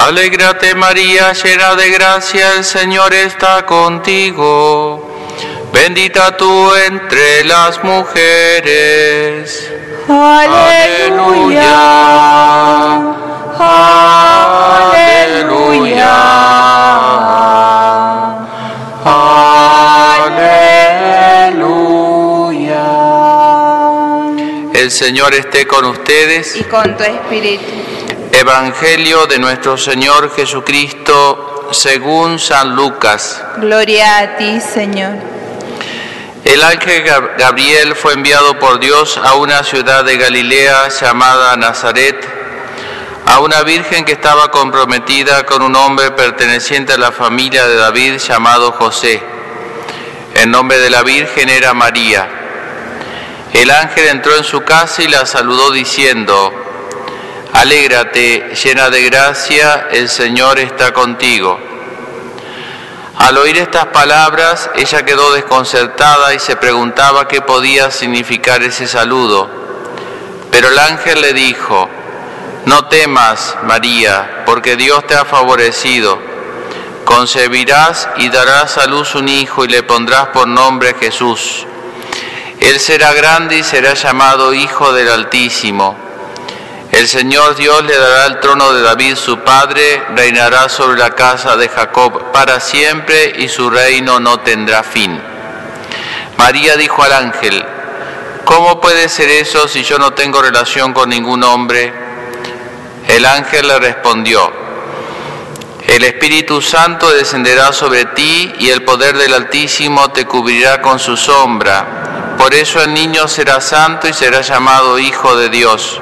Alégrate María, llena de gracia, el Señor está contigo. Bendita tú entre las mujeres. Aleluya. Aleluya. Aleluya. El Señor esté con ustedes. Y con tu espíritu. Evangelio de nuestro Señor Jesucristo según San Lucas. Gloria a ti, Señor. El ángel Gab- Gabriel fue enviado por Dios a una ciudad de Galilea llamada Nazaret, a una virgen que estaba comprometida con un hombre perteneciente a la familia de David llamado José. El nombre de la virgen era María. El ángel entró en su casa y la saludó diciendo, Alégrate, llena de gracia, el Señor está contigo. Al oír estas palabras, ella quedó desconcertada y se preguntaba qué podía significar ese saludo. Pero el ángel le dijo, no temas, María, porque Dios te ha favorecido. Concebirás y darás a luz un hijo y le pondrás por nombre Jesús. Él será grande y será llamado Hijo del Altísimo. El Señor Dios le dará el trono de David su padre, reinará sobre la casa de Jacob para siempre y su reino no tendrá fin. María dijo al ángel, ¿cómo puede ser eso si yo no tengo relación con ningún hombre? El ángel le respondió, el Espíritu Santo descenderá sobre ti y el poder del Altísimo te cubrirá con su sombra. Por eso el niño será santo y será llamado Hijo de Dios.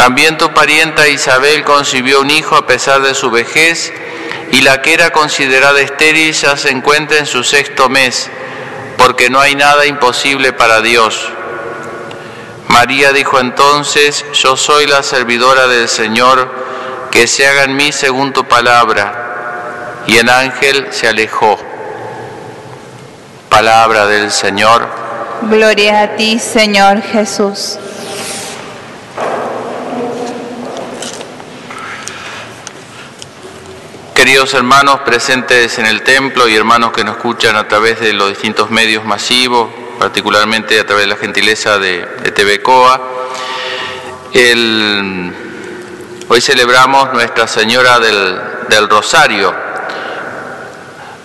También tu parienta Isabel concibió un hijo a pesar de su vejez, y la que era considerada estéril ya se encuentra en su sexto mes, porque no hay nada imposible para Dios. María dijo entonces, yo soy la servidora del Señor, que se haga en mí según tu palabra. Y el ángel se alejó. Palabra del Señor. Gloria a ti, Señor Jesús. Queridos hermanos presentes en el templo y hermanos que nos escuchan a través de los distintos medios masivos, particularmente a través de la gentileza de, de hoy celebramos Nuestra Señora del, del Rosario.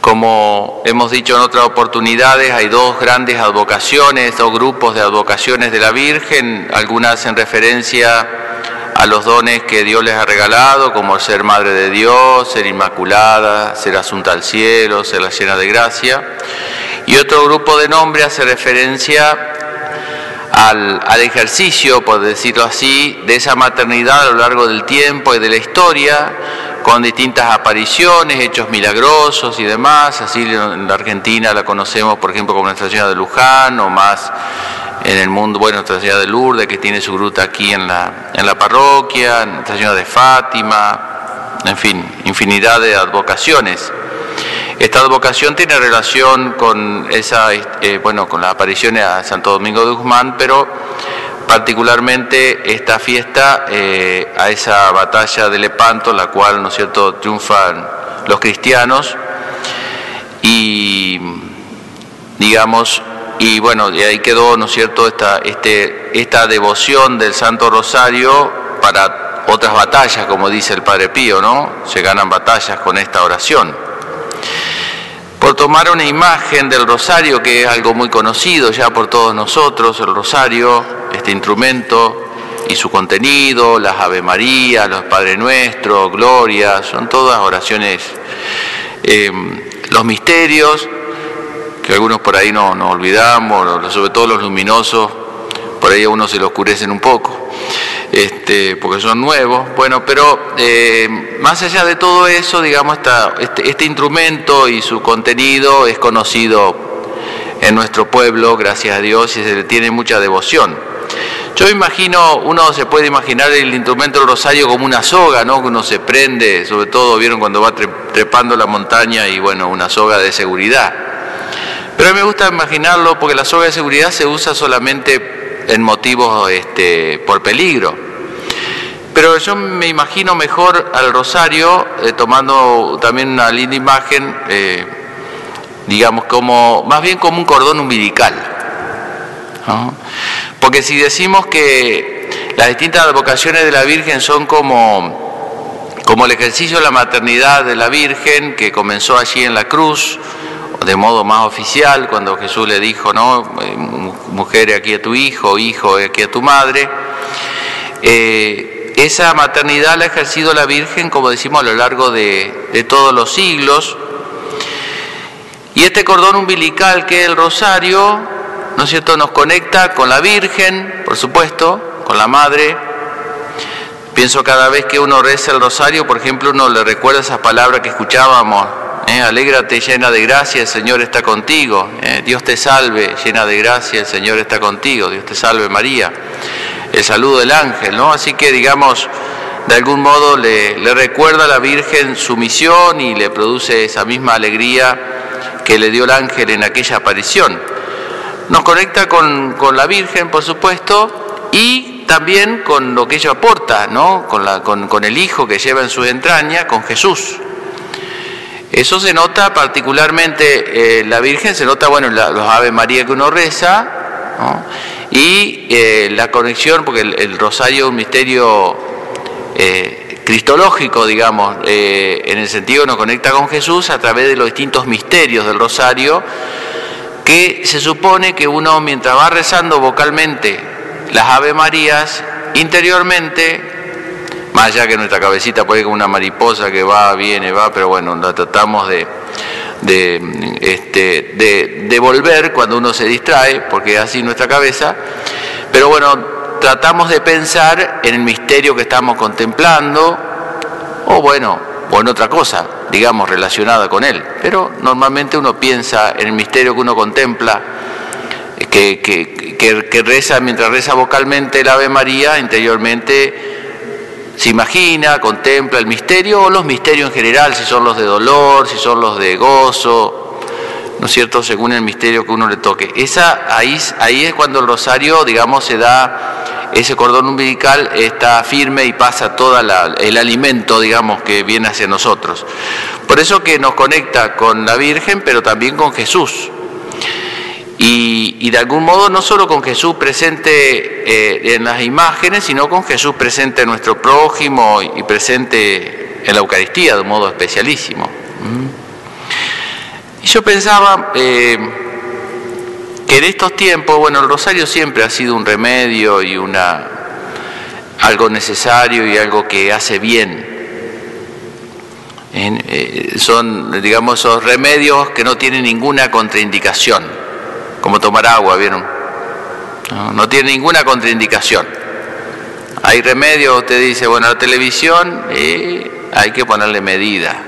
Como hemos dicho en otras oportunidades, hay dos grandes advocaciones, dos grupos de advocaciones de la Virgen, algunas en referencia a los dones que Dios les ha regalado, como ser Madre de Dios, ser Inmaculada, ser Asunta al Cielo, ser la llena de gracia. Y otro grupo de nombre hace referencia al, al ejercicio, por decirlo así, de esa maternidad a lo largo del tiempo y de la historia, con distintas apariciones, hechos milagrosos y demás. Así en la Argentina la conocemos, por ejemplo, como Nuestra Señora de Luján, o más en el mundo, bueno, Nuestra Señora de Lourdes, que tiene su gruta aquí en la, en la parroquia, Nuestra Señora de Fátima, en fin, infinidad de advocaciones. Esta advocación tiene relación con esa, eh, bueno, con las apariciones a Santo Domingo de Guzmán, pero particularmente esta fiesta eh, a esa batalla de Lepanto, la cual, ¿no es cierto?, triunfan los cristianos y, digamos, y bueno, y ahí quedó, ¿no es cierto?, esta, este, esta devoción del Santo Rosario para otras batallas, como dice el Padre Pío, ¿no? Se ganan batallas con esta oración por tomar una imagen del rosario, que es algo muy conocido ya por todos nosotros, el rosario, este instrumento y su contenido, las Ave María, los Padre Nuestro, Gloria, son todas oraciones, eh, los misterios, que algunos por ahí no, no olvidamos, sobre todo los luminosos, por ahí a uno se le oscurecen un poco, este, porque son nuevos. Bueno, pero eh, más allá de todo eso, digamos, esta- este, este instrumento y su contenido es conocido en nuestro pueblo, gracias a Dios, y se le tiene mucha devoción. Yo imagino, uno se puede imaginar el instrumento rosario como una soga, ¿no? Que uno se prende, sobre todo, vieron cuando va tre- trepando la montaña y bueno, una soga de seguridad. Pero a mí me gusta imaginarlo porque la soga de seguridad se usa solamente en motivos este, por peligro. Pero yo me imagino mejor al rosario eh, tomando también una linda imagen, eh, digamos, como más bien como un cordón umbilical. ¿no? Porque si decimos que las distintas vocaciones de la Virgen son como, como el ejercicio de la maternidad de la Virgen que comenzó allí en la cruz, de modo más oficial, cuando Jesús le dijo, ¿no? Eh, mujer, aquí a tu hijo, hijo, aquí a tu madre. Eh, esa maternidad la ha ejercido la Virgen, como decimos, a lo largo de, de todos los siglos. Y este cordón umbilical que es el rosario, ¿no es cierto?, nos conecta con la Virgen, por supuesto, con la Madre. Pienso cada vez que uno reza el rosario, por ejemplo, uno le recuerda esas palabras que escuchábamos eh, alégrate llena de gracia, el Señor está contigo. Eh, Dios te salve, llena de gracia, el Señor está contigo. Dios te salve María. El saludo del ángel, ¿no? Así que digamos, de algún modo le, recuerda a la Virgen su misión y le produce esa misma alegría que le dio el ángel en aquella aparición. Nos conecta con, con la Virgen, por supuesto, y también con lo que ella aporta, ¿no? Con, la, con, con el Hijo que lleva en sus entrañas, con Jesús. Eso se nota particularmente, eh, la Virgen se nota, bueno, la, los Ave María que uno reza, ¿no? y eh, la conexión, porque el, rosario es un misterio eh, cristológico, digamos, en el sentido que nos conecta con Jesús a través de los distintos misterios del rosario, que se supone que uno mientras va rezando vocalmente las Ave Marías, interiormente más allá que nuestra cabecita puede como una mariposa que va, viene, va, pero bueno, la tratamos de, de, este, de, volver cuando uno se distrae, porque así nuestra cabeza, pero bueno, tratamos de pensar en el misterio que estamos contemplando, o bueno, o en otra cosa, digamos, relacionada con él, pero normalmente uno piensa en el misterio que uno contempla, que, que, que, que reza, mientras reza vocalmente el Ave María, interiormente se imagina, contempla el misterio o los misterios en general, si son los de dolor, si son los de gozo, ¿no es cierto? Según el misterio que uno le toque. Esa, ahí, ahí es cuando el rosario, digamos, se da, ese cordón umbilical está firme y pasa todo el alimento, digamos, que viene hacia nosotros. Por eso que nos conecta con la Virgen, pero también con Jesús. Y, de algún modo no solo con Jesús presente eh, en las imágenes, sino con Jesús presente en nuestro prójimo y presente en la Eucaristía de un modo especialísimo. Y yo pensaba eh, que en estos tiempos, bueno, el rosario siempre ha sido un remedio y una algo necesario y algo que hace bien. Eh, son, digamos, esos remedios que no tienen ninguna contraindicación como tomar agua, ¿vieron? No, tiene ninguna contraindicación. Hay remedio, usted dice, bueno, la televisión hay que ponerle medida,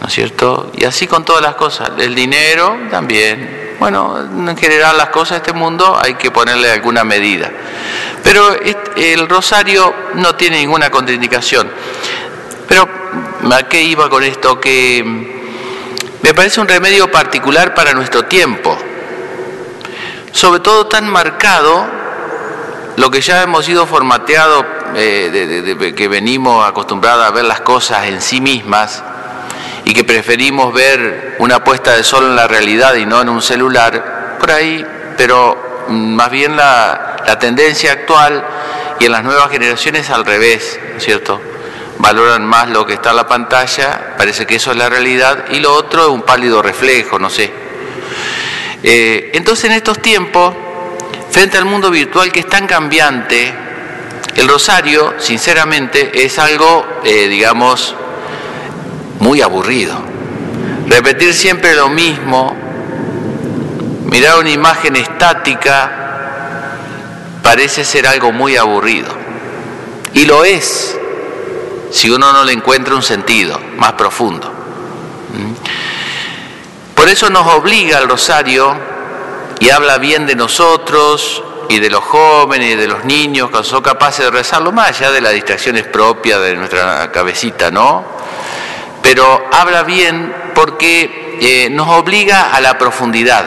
¿no es cierto? Y así con todas las cosas, el dinero también. Bueno, en general las cosas de este mundo hay que ponerle alguna medida. Pero el rosario no tiene ninguna contraindicación. Pero, ¿a qué iba con esto? Que me parece un remedio particular para nuestro tiempo sobre todo tan marcado lo que ya hemos sido formateados, eh, de, que venimos acostumbrados a ver las cosas en sí mismas y que preferimos ver una puesta de sol en la realidad y no en un celular, por ahí, pero más bien la, la tendencia actual y en las nuevas generaciones al revés, ¿cierto? Valoran más lo que está en la pantalla, parece que eso es la realidad, y lo otro es un pálido reflejo, no sé. Eh, entonces en estos tiempos, frente al mundo virtual que es tan cambiante, el rosario, sinceramente, es algo, eh, digamos, muy aburrido. Repetir siempre lo mismo, mirar una imagen estática, parece ser algo muy aburrido. Y lo es, si uno no le encuentra un sentido más profundo. ¿Mm? Por eso nos obliga el rosario y habla bien de nosotros y de los jóvenes y de los niños que son capaces de rezarlo más allá de las distracciones propias de nuestra cabecita, ¿no? Pero habla bien porque eh, nos obliga a la profundidad.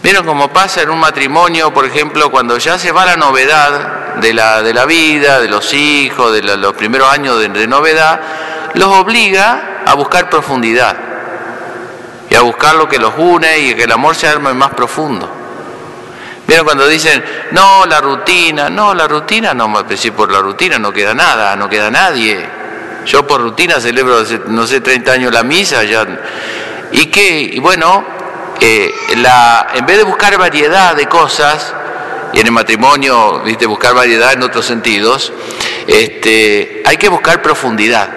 ¿Vieron cómo pasa en un matrimonio, por ejemplo, cuando ya se va la novedad, de la, de la vida, de los hijos, de los primeros años de novedad, los obliga a buscar profundidad y a buscar lo que los une y que el amor se arme más profundo. ¿Vieron cuando dicen, no, la rutina, no, la rutina, no, si por la rutina no queda nada, no queda nadie. Yo por rutina celebro, no sé, 30 años la misa, ya. ¿Y qué? Y bueno, eh, la, en vez de buscar variedad de cosas, y en el matrimonio, viste, buscar variedad en otros sentidos, este, hay que buscar profundidad.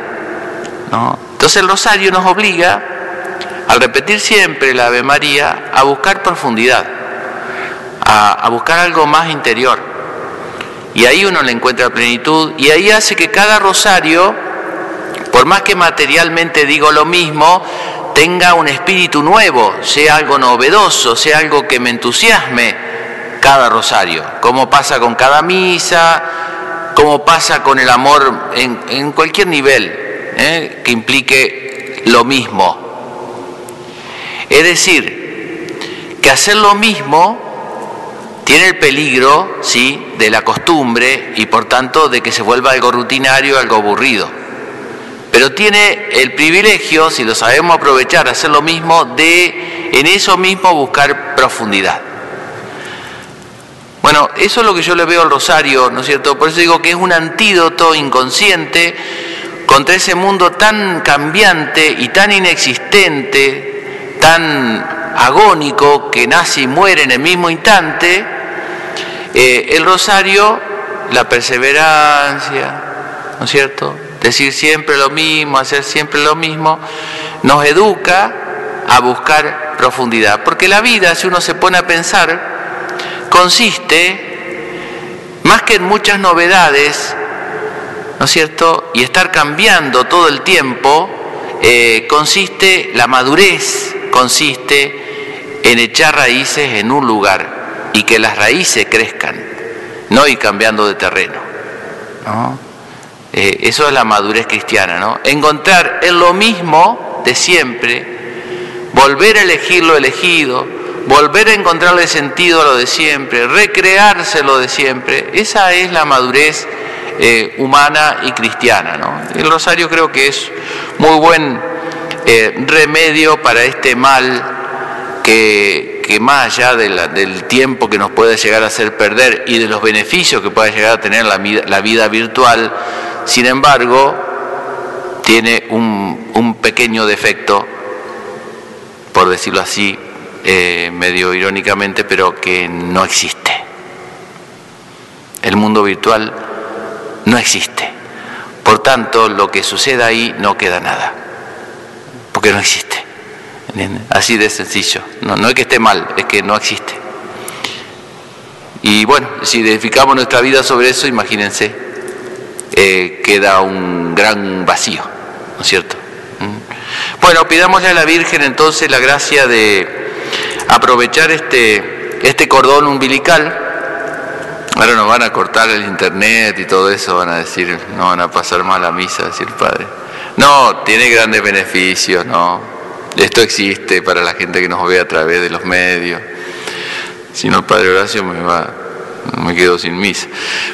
Entonces el rosario nos obliga, al repetir siempre la Ave María, a buscar profundidad, a, buscar algo más interior. Y ahí uno le encuentra plenitud y ahí hace que cada rosario, por más que materialmente digo lo mismo, tenga un espíritu nuevo, sea algo novedoso, sea algo que me entusiasme cada rosario, como pasa con cada misa, como pasa con el amor en, en cualquier nivel ¿eh? que implique lo mismo. Es decir, que hacer lo mismo tiene el peligro, sí, de la costumbre y por tanto de que se vuelva algo rutinario, algo aburrido. Pero tiene el privilegio, si lo sabemos aprovechar, hacer lo mismo, de en eso mismo buscar profundidad. Bueno, eso es lo que yo le veo al rosario, ¿no es cierto? Por eso digo que es un antídoto inconsciente contra ese mundo tan cambiante y tan inexistente, tan agónico, que nace y muere en el mismo instante. Eh, el rosario, la perseverancia, ¿no es cierto? Decir siempre lo mismo, hacer siempre lo mismo, nos educa a buscar profundidad. Porque la vida, si uno se pone a pensar, consiste, más que en muchas novedades, ¿no es cierto? Y estar cambiando todo el tiempo, eh, consiste, la madurez consiste en echar raíces en un lugar y que las raíces crezcan, no ir cambiando de terreno. ¿no? Eh, eso es la madurez cristiana, ¿no? Encontrar en lo mismo de siempre, volver a elegir lo elegido, volver a encontrarle sentido a lo de siempre, recrearse lo de siempre, esa es la madurez eh, humana y cristiana. ¿no? El rosario creo que es muy buen eh, remedio para este mal que, más allá del tiempo que nos puede llegar a hacer perder y de los beneficios que puede llegar a tener la, vida- virtual, sin embargo, tiene un, un pequeño defecto, por decirlo así, eh, medio irónicamente, pero que no existe. El mundo virtual no existe. Por tanto, lo que suceda ahí no queda nada, porque no existe. Así de sencillo. No, no es que esté mal, es que no existe. Y bueno, si edificamos nuestra vida sobre eso, imagínense, eh, queda un gran vacío, ¿no es cierto? ¿Mm? Bueno, pidámosle a la Virgen entonces la gracia de aprovechar este, este cordón umbilical. Ahora nos van a cortar el internet y todo eso, van a decir, no van a pasar más la misa, decir Padre. No, tiene grandes beneficios, no. Esto existe para la gente que nos ve a través de los medios. Si no, el Padre Horacio me va, me quedo sin misa.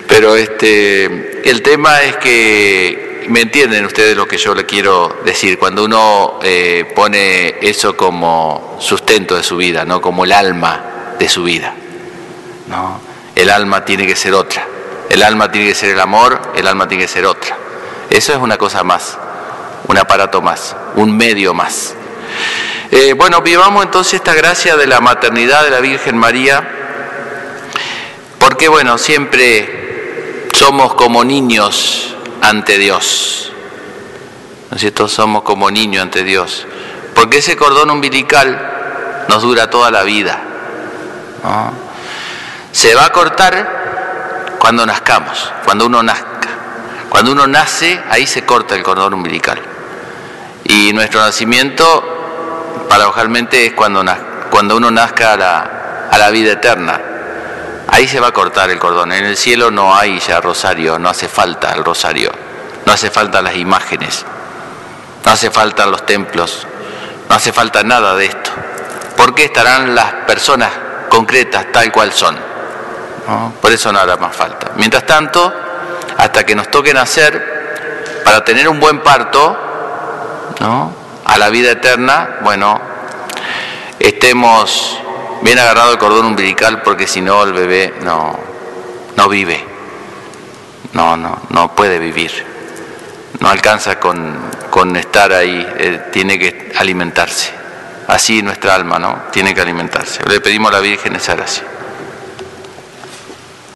Pero este, el tema es que, ¿me entienden ustedes lo que yo le quiero decir? Cuando uno eh, pone eso como sustento de su vida, ¿no? Como el alma de su vida, ¿no? El alma tiene que ser otra. El alma tiene que ser el amor, el alma tiene que ser otra. Eso es una cosa más, un aparato más, un medio más. Eh, bueno, vivamos entonces esta gracia de la maternidad de la Virgen María, porque bueno, siempre somos como niños ante Dios, ¿no es cierto? Somos como niños ante Dios, porque ese cordón umbilical nos dura toda la vida, ¿no? Se va a cortar cuando nazcamos, cuando uno nazca. Cuando uno nace, ahí se corta el cordón umbilical. Y nuestro nacimiento, paradojalmente, es cuando, cuando uno nazca a la, a la vida eterna. Ahí se va a cortar el cordón. En el cielo no hay ya rosario, no hace falta el rosario, no hace falta las imágenes, no hace falta los templos, no hace falta nada de esto. Porque estarán las personas concretas tal cual son. Por eso no hará más falta. Mientras tanto, hasta que nos toque nacer, para tener un buen parto, ¿no? A la vida eterna, bueno, estemos bien agarrado el cordón umbilical porque si no el bebé no, no vive, no, no, no puede vivir, no alcanza con, con estar ahí, eh, tiene que alimentarse. Así nuestra alma, ¿no? Tiene que alimentarse. Le pedimos a la Virgen esa gracia.